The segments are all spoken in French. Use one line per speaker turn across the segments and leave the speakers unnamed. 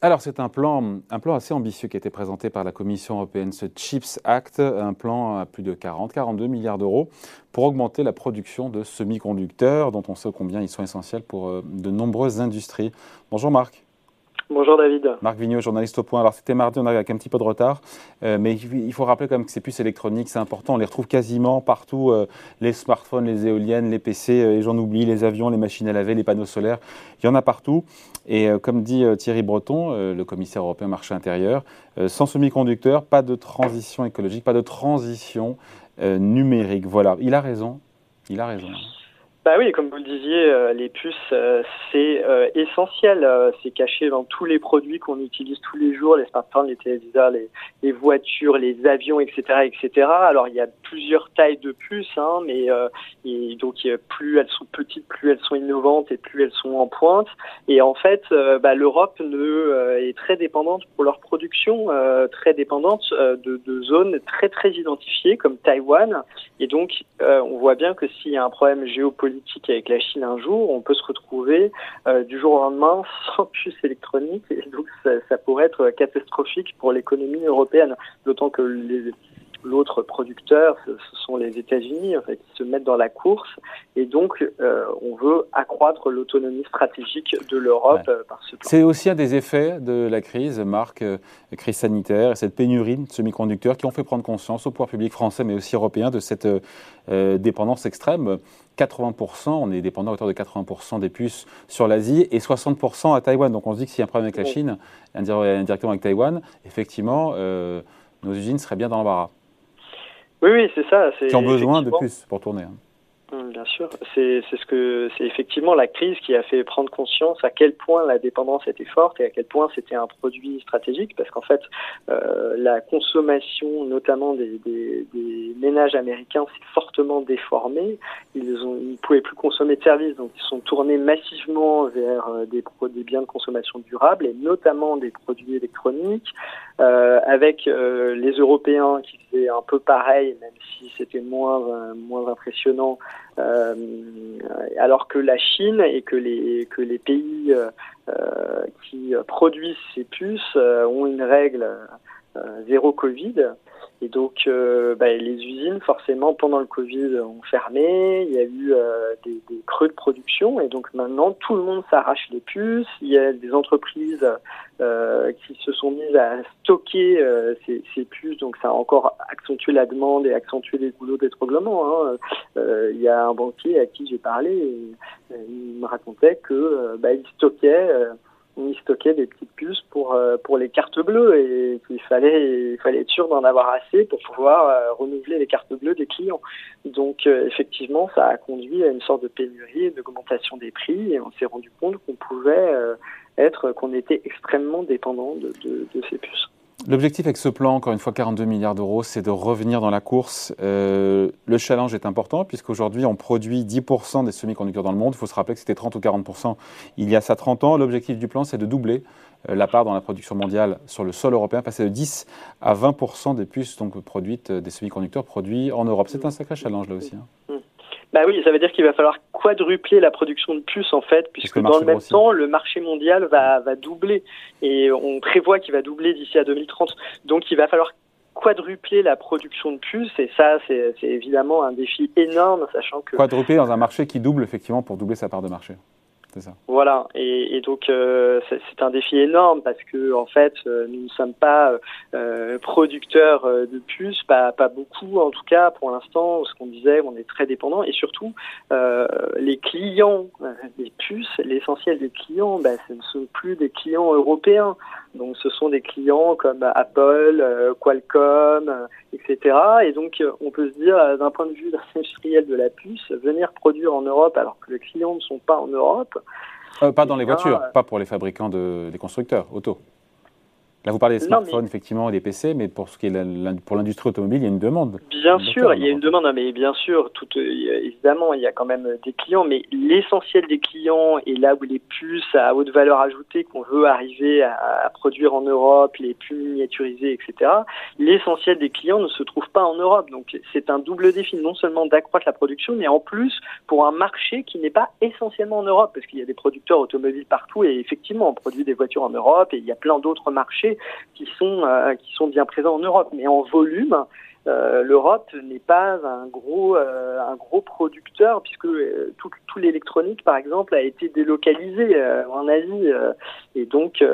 Alors c'est un plan, un assez ambitieux qui a été présenté par la Commission européenne, ce CHIPS Act, un plan à plus de 40, 42 milliards d'euros pour augmenter la production de semi-conducteurs dont on sait combien ils sont essentiels pour euh, de nombreuses industries. Bonjour Marc.
Bonjour David.
Marc Vigneault, journaliste au point. Alors c'était mardi, on arrive avec un petit peu de retard, euh, mais il faut rappeler quand même que ces puces électroniques, c'est important, on les retrouve quasiment partout, euh, les smartphones, les éoliennes, les PC, et j'en oublie, les avions, les machines à laver, les panneaux solaires, il y en a partout. Et comme dit Thierry Breton, le commissaire européen marché intérieur, sans semi-conducteurs, pas de transition écologique, pas de transition numérique. Voilà, il a raison, il a raison.
Bah oui, comme vous le disiez, euh, les puces, euh, c'est euh, essentiel. c'est caché dans tous les produits qu'on utilise tous les jours, les smartphones, les téléviseurs, les, voitures, les avions, etc., etc. Alors il y a plusieurs tailles de puces, hein, mais donc plus elles sont petites, plus elles sont innovantes et plus elles sont en pointe. Et en fait, bah, l'Europe est très dépendante pour leur production, très dépendante de, de, zones très très identifiées comme Taïwan. Et donc on voit bien que s'il y a un problème géopolitique avec la Chine un jour, on peut se retrouver euh, du jour au lendemain sans puce électronique. Et donc ça, ça pourrait être catastrophique pour l'économie européenne, d'autant que les, L'autre producteur, ce sont les États-Unis en fait, qui se mettent dans la course. Et donc, euh, on veut accroître l'autonomie stratégique de l'Europe euh, par ce plan.
C'est aussi un des effets de la crise, Marc, euh, crise sanitaire, et cette pénurie de semi-conducteurs qui ont fait prendre conscience au pouvoir public français, mais aussi européen, de cette dépendance extrême. 80%, on est dépendant à hauteur de 80% des puces sur l'Asie et 60% à Taïwan. Donc on se dit que s'il y a un problème avec la Chine, indirectement avec Taïwan, effectivement, nos usines seraient bien dans l'embarras.
Oui, oui, c'est ça.
Qui ont besoin de plus pour tourner. Hein.
Hum, bien sûr, c'est ce que c'est effectivement la crise qui a fait prendre conscience à quel point la dépendance était forte et à quel point c'était un produit stratégique parce qu'en fait euh, la consommation notamment des, des, des ménages américains s'est fortement déformée. Ils ont ils pouvaient plus consommer de services donc ils sont tournés massivement vers euh, des, des biens de consommation durables et notamment des produits électroniques euh, avec euh, les Européens qui faisaient un peu pareil même si c'était moins moins impressionnant euh, alors que la Chine et que les, que les pays euh, euh, qui produisent ces puces ont une règle zéro Covid. Et donc, euh, bah, les usines, forcément, pendant le Covid, ont fermé. Il y a eu euh, des, des, creux de production. Et donc, maintenant, tout le monde s'arrache les puces. Il y a des entreprises euh, qui se sont mises à stocker euh, ces, ces, puces. Donc, ça a encore accentué la demande et accentué les goulots d'étranglement. Hein. Euh, il y a un banquier à qui j'ai parlé. Et, il me racontait que bah, il stockait on y stockait des petites puces pour euh, pour les cartes bleues et qu'il fallait il fallait être sûr d'en avoir assez pour pouvoir euh, renouveler les cartes bleues des clients. Donc euh, effectivement, ça a conduit à une sorte de pénurie d'augmentation des prix et on s'est rendu compte qu'on pouvait être qu'on était extrêmement dépendant de, de ces puces.
L'objectif avec ce plan, encore une fois 42 milliards d'euros, c'est de revenir dans la course. Euh, le challenge est important puisqu'aujourd'hui on produit 10% des semi-conducteurs dans le monde. Il faut se rappeler que c'était 30 ou 40% il y a ça 30 ans. L'objectif du plan, c'est de doubler euh, la part dans la production mondiale sur le sol européen, passer de 10 à 20% des puces donc, produites, euh, des semi-conducteurs produits en Europe. C'est un sacré challenge là aussi. Hein.
Bah oui, ça veut dire qu'il va falloir quadrupler la production de puces en fait, puisque dans le même temps, le marché mondial va, va doubler et on prévoit qu'il va doubler d'ici à 2030. Donc il va falloir quadrupler la production de puces et ça c'est évidemment un défi énorme, sachant que
quadrupler dans un marché qui double effectivement pour doubler sa part de marché.
Voilà, et, donc euh, c'est un défi énorme parce que en fait euh, nous ne sommes pas euh, producteurs de puces, pas, pas beaucoup en tout cas pour l'instant. Ce qu'on disait, on est très dépendant et surtout les clients des puces, l'essentiel des clients, ben, ce ne sont plus des clients européens. Donc ce sont des clients comme Apple, Qualcomm, etc. Et donc on peut se dire d'un point de vue industriel de la puce, venir produire en Europe alors que les clients ne sont pas en Europe
euh, pas dans les voitures, pas pour les fabricants de, des constructeurs auto. Là, vous parlez des smartphones, effectivement, et des PC, mais pour ce qui est pour l'industrie automobile, il y a une demande.
Bien sûr, il y a une demande, mais bien sûr, tout, évidemment, il y a quand même des clients, mais l'essentiel des clients et là où les puces à haute valeur ajoutée qu'on veut arriver à, produire en Europe, les plus miniaturisées, etc., l'essentiel des clients ne se trouve pas en Europe. Donc, c'est un double défi, non seulement d'accroître la production, mais en plus pour un marché qui n'est pas essentiellement en Europe, parce qu'il y a des producteurs automobiles partout et effectivement, on produit des voitures en Europe et il y a plein d'autres marchés qui sont euh, qui sont bien présents en Europe. Mais en volume, euh, l'Europe n'est pas un gros euh, un gros producteur puisque tout, tout l'électronique par exemple a été délocalisé en Asie et donc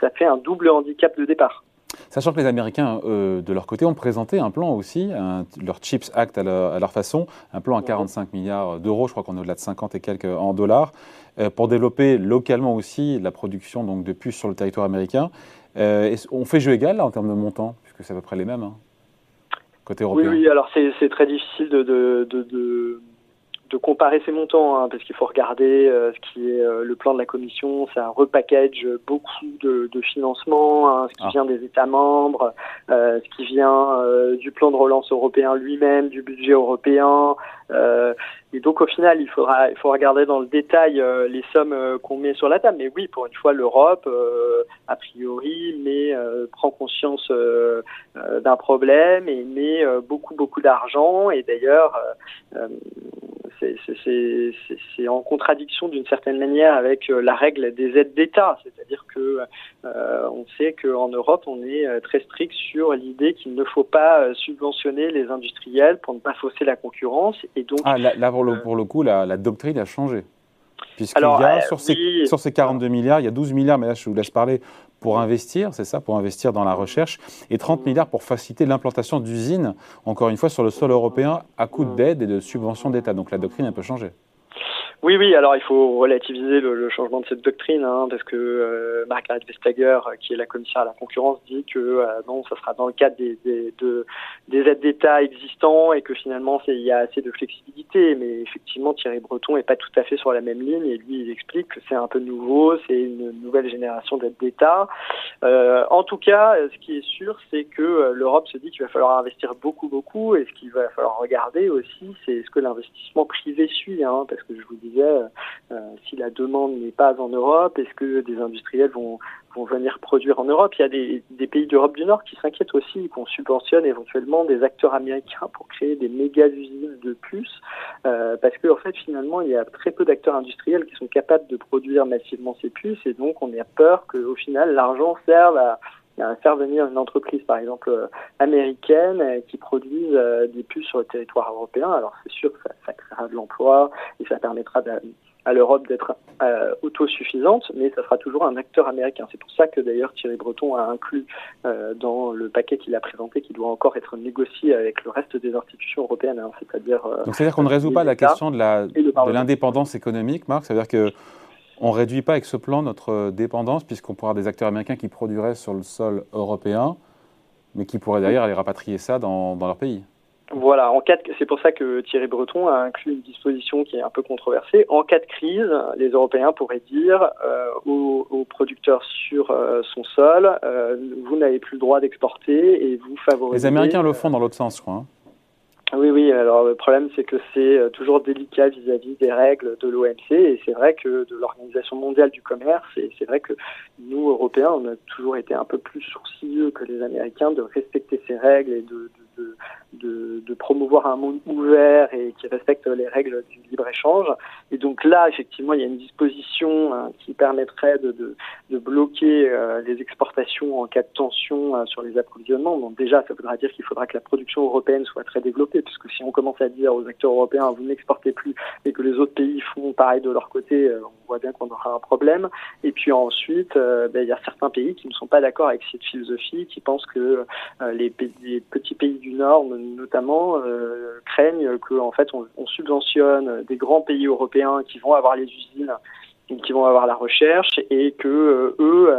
ça fait un double handicap de départ.
Sachant que les Américains, de leur côté, ont présenté un plan aussi, leur Chips Act à leur, façon, un plan à 45 milliards d'euros, je crois qu'on est au-delà de 50 et quelques en dollars, pour développer localement aussi la production donc, de puces sur le territoire américain. Euh, on fait jeu égal là, en termes de montant, puisque c'est à peu près les mêmes, hein, côté européen.
Oui, oui alors c'est très difficile de, de, de, comparer ces montants, hein, parce qu'il faut regarder euh, ce qui est euh, le plan de la Commission, ça repackage beaucoup de, financement, hein, ce qui ah. vient des États membres, ce qui vient du plan de relance européen lui-même, du budget européen. Et donc au final, il faudra, il faut regarder dans le détail euh, les sommes euh, qu'on met sur la table. Mais oui, pour une fois, l'Europe, euh, a priori, mais prend conscience d'un problème et met beaucoup beaucoup d'argent. Et d'ailleurs, c'est en contradiction d'une certaine manière avec la règle des aides d'État, c'est-à-dire que on sait qu'en Europe, on est très strict sur l'idée qu'il ne faut pas subventionner les industriels pour ne pas fausser la concurrence. Et donc
ah, pour le, coup, la, doctrine a changé. Puisqu'il y a, euh, sur, ces, sur ces 42 milliards, il y a 12 milliards, mais là, je vous laisse parler, pour investir, c'est ça, pour investir dans la recherche, et 30 milliards pour faciliter l'implantation d'usines, encore une fois, sur le sol européen, à coût d'aide et de subventions d'État. Donc la doctrine a un peu changé.
Oui, oui, alors il faut relativiser le, le changement de cette doctrine, hein, parce que euh, Margaret Vestager, qui est la commissaire à la concurrence, dit que euh, non, ça sera dans le cadre des, des, de, des aides d'État existants et que finalement il y a assez de flexibilité. Mais effectivement, Thierry Breton est pas tout à fait sur la même ligne et lui il explique que c'est un peu nouveau, c'est une nouvelle génération d'aides d'État. Euh, en tout cas, ce qui est sûr, c'est que euh, l'Europe se dit qu'il va falloir investir beaucoup, beaucoup, et ce qu'il va falloir regarder aussi, c'est ce que l'investissement privé suit, hein, parce que je vous dis euh, si la demande n'est pas en Europe, est-ce que des industriels vont, venir produire en Europe? Il y a des, des pays d'Europe du Nord qui s'inquiètent aussi, qu'on subventionne éventuellement des acteurs américains pour créer des méga usines de puces, euh, parce que en fait finalement il y a très peu d'acteurs industriels qui sont capables de produire massivement ces puces, et donc on a peur qu'au final l'argent serve à faire venir une entreprise, par exemple euh, américaine, qui produise des puces sur le territoire européen. Alors c'est sûr que ça, ça créera de l'emploi et ça permettra de, à l'Europe d'être euh, autosuffisante, mais ça sera toujours un acteur américain. C'est pour ça que d'ailleurs Thierry Breton a inclus euh, dans le paquet qu'il a présenté, qui doit encore être négocié avec le reste des institutions européennes, hein, c'est-à-dire.
Euh, Donc c'est-à-dire qu'on ne résout pas la question de l'indépendance économique, Marc? C'est-à-dire que on réduit pas avec ce plan notre dépendance, puisqu'on pourra avoir des acteurs américains qui produiraient sur le sol européen, mais qui pourraient d'ailleurs aller rapatrier ça dans leur pays.
Voilà, en cas c'est pour ça que Thierry Breton a inclus une disposition qui est un peu controversée. En cas de crise, les Européens pourraient dire euh, aux, producteurs sur euh, son sol, euh, vous n'avez plus le droit d'exporter et vous favorisez.
Les Américains le font dans l'autre sens, je crois. Hein.
Oui, oui. Alors le problème, c'est que c'est euh, toujours délicat vis-à-vis des règles de l'OMC, et c'est vrai que de l'Organisation mondiale du commerce, et c'est vrai que nous, Européens, on a toujours été un peu plus sourcilleux que les Américains de respecter ces règles et de, de, de, de promouvoir un monde ouvert et qui respecte les règles du libre-échange. Et donc là, effectivement, il y a une disposition hein, qui permettrait de, de, de bloquer euh, les exportations en cas de tension euh, sur les approvisionnements. Donc déjà, ça voudra dire qu'il faudra que la production européenne soit très développée, puisque si on commence à dire aux acteurs européens, vous n'exportez plus, et que les autres pays font pareil de leur côté, euh, on voit bien qu'on aura un problème. Et puis ensuite, ben, il y a certains pays qui ne sont pas d'accord avec cette philosophie, qui pensent que les, petits pays du Nord, notamment, craignent que en fait on, on subventionne des grands pays européens qui vont avoir les usines qui vont avoir la recherche et que euh, eux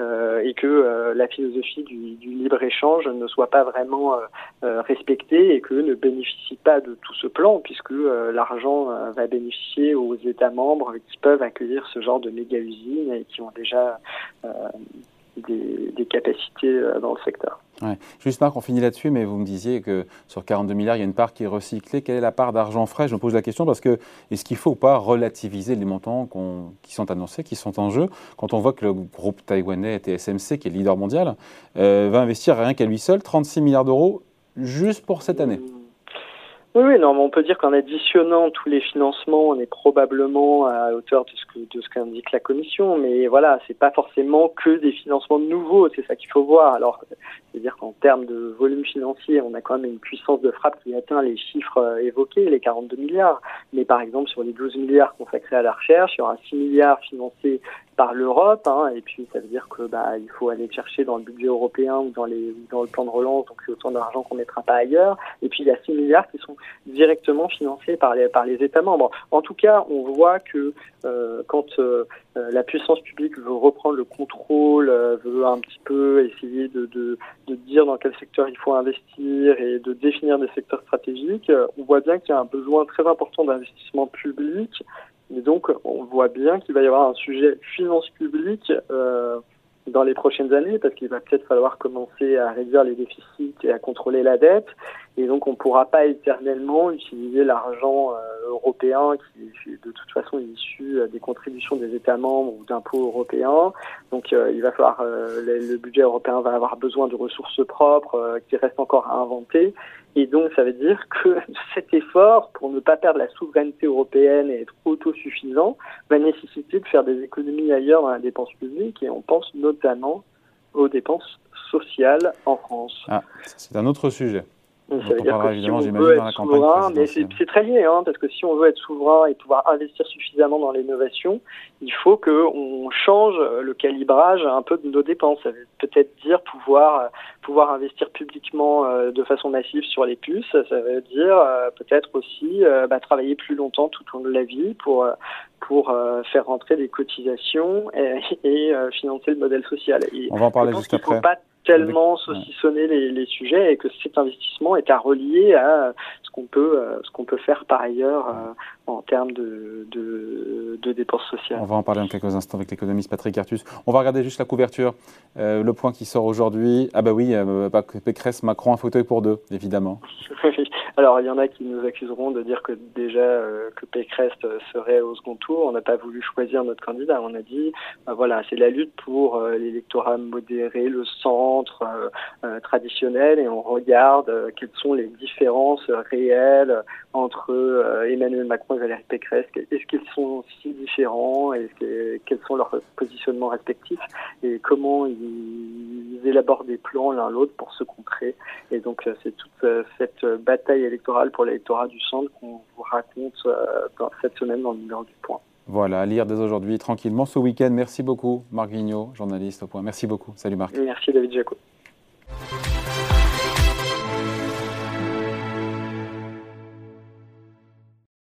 euh, et que euh, la philosophie du, du libre échange ne soit pas vraiment respectée et que ne bénéficient pas de tout ce plan puisque l'argent va bénéficier aux États membres qui peuvent accueillir ce genre de méga usines et qui ont déjà des, capacités dans le secteur.
Juste Marc, on finit là-dessus, mais vous me disiez que sur 42 milliards, il y a une part qui est recyclée. Quelle est la part d'argent frais? Je me pose la question parce que est-ce qu'il faut ou pas relativiser les montants qui sont annoncés, qui sont en jeu, quand on voit que le groupe taïwanais TSMC, qui est le leader mondial, va investir rien qu'à lui seul 36 milliards d'euros juste pour cette année mmh.
Oui, oui, non, on peut dire qu'en additionnant tous les financements, on est probablement à hauteur de ce que de ce qu'indique la Commission, mais voilà, c'est pas forcément que des financements nouveaux, c'est ça qu'il faut voir. Alors, c'est-à-dire qu'en termes de volume financier, on a quand même une puissance de frappe qui atteint les chiffres euh, évoqués, les 42 milliards. Mais par exemple, sur les 12 milliards consacrés à la recherche, il y aura 6 milliards financés par l'Europe, hein, et puis ça veut dire que bah il faut aller chercher dans le budget européen ou dans les dans le plan de relance, donc autant d'argent qu'on mettra pas ailleurs. Et puis il y a 6 milliards qui sont directement financés par les par les États membres. En tout cas, on voit que euh, quand euh, la puissance publique veut reprendre le contrôle, euh, veut un petit peu essayer de, de, de dire dans quel secteur il faut investir et de définir des secteurs stratégiques, on voit bien qu'il y a un besoin très important d'investissement public et donc, on voit bien qu'il va y avoir un sujet finance publique euh, dans les prochaines années, parce qu'il va peut-être falloir commencer à réduire les déficits et à contrôler la dette. Et donc, on ne pourra pas éternellement utiliser l'argent euh, européen qui est de toute façon issu euh, des contributions des États membres ou d'impôts européens. Donc, euh, il va falloir, le, budget européen va avoir besoin de ressources propres qui restent encore à inventer. Et donc, ça veut dire que cet effort, pour ne pas perdre la souveraineté européenne et être autosuffisant, va nécessiter de faire des économies ailleurs dans la dépense publique. Et on pense notamment aux dépenses sociales en France.
Ah, c'est un autre sujet.
Ça veut dire que si on veut être souverain, mais c'est très lié, hein, parce que si on veut être souverain et pouvoir investir suffisamment dans l'innovation, il faut qu'on change le calibrage un peu de nos dépenses. Ça veut peut-être dire pouvoir pouvoir investir publiquement euh, de façon massive sur les puces. Ça veut dire euh, peut-être aussi euh, bah, travailler plus longtemps tout au long de la vie pour pour faire rentrer des cotisations et, et financer le modèle social.
Et on va en parler juste après
tellement saucissonner les, les, sujets et que cet investissement est à relier à ce qu'on peut, euh, ce qu'on peut faire par ailleurs euh, en termes de, de, de, dépenses sociales.
On va en parler dans quelques instants avec l'économiste Patrick Artus. On va regarder juste la couverture. Euh, le point qui sort aujourd'hui. Ah bah oui, euh, Pécresse, Macron, un fauteuil pour deux, évidemment.
Alors il y en a qui nous accuseront de dire que déjà euh, que Pécresse serait au second tour. On n'a pas voulu choisir notre candidat. On a dit, bah voilà, c'est la lutte pour l'électorat modéré, le centre traditionnel, et on regarde quelles sont les différences réelles entre Emmanuel Macron Valérie Pécresse Est-ce qu'ils sont si différents et quels sont leurs positionnements respectifs et comment ils, élaborent des plans l'un l'autre pour se contrer Et donc euh, c'est toute euh, cette bataille électorale pour l'électorat du centre qu'on vous raconte euh, cette semaine dans le numéro du Point.
Voilà, lire dès aujourd'hui tranquillement ce week-end. Merci beaucoup Marc Guignot, journaliste au Point. Merci beaucoup. Salut Marc.
Merci David Jaco.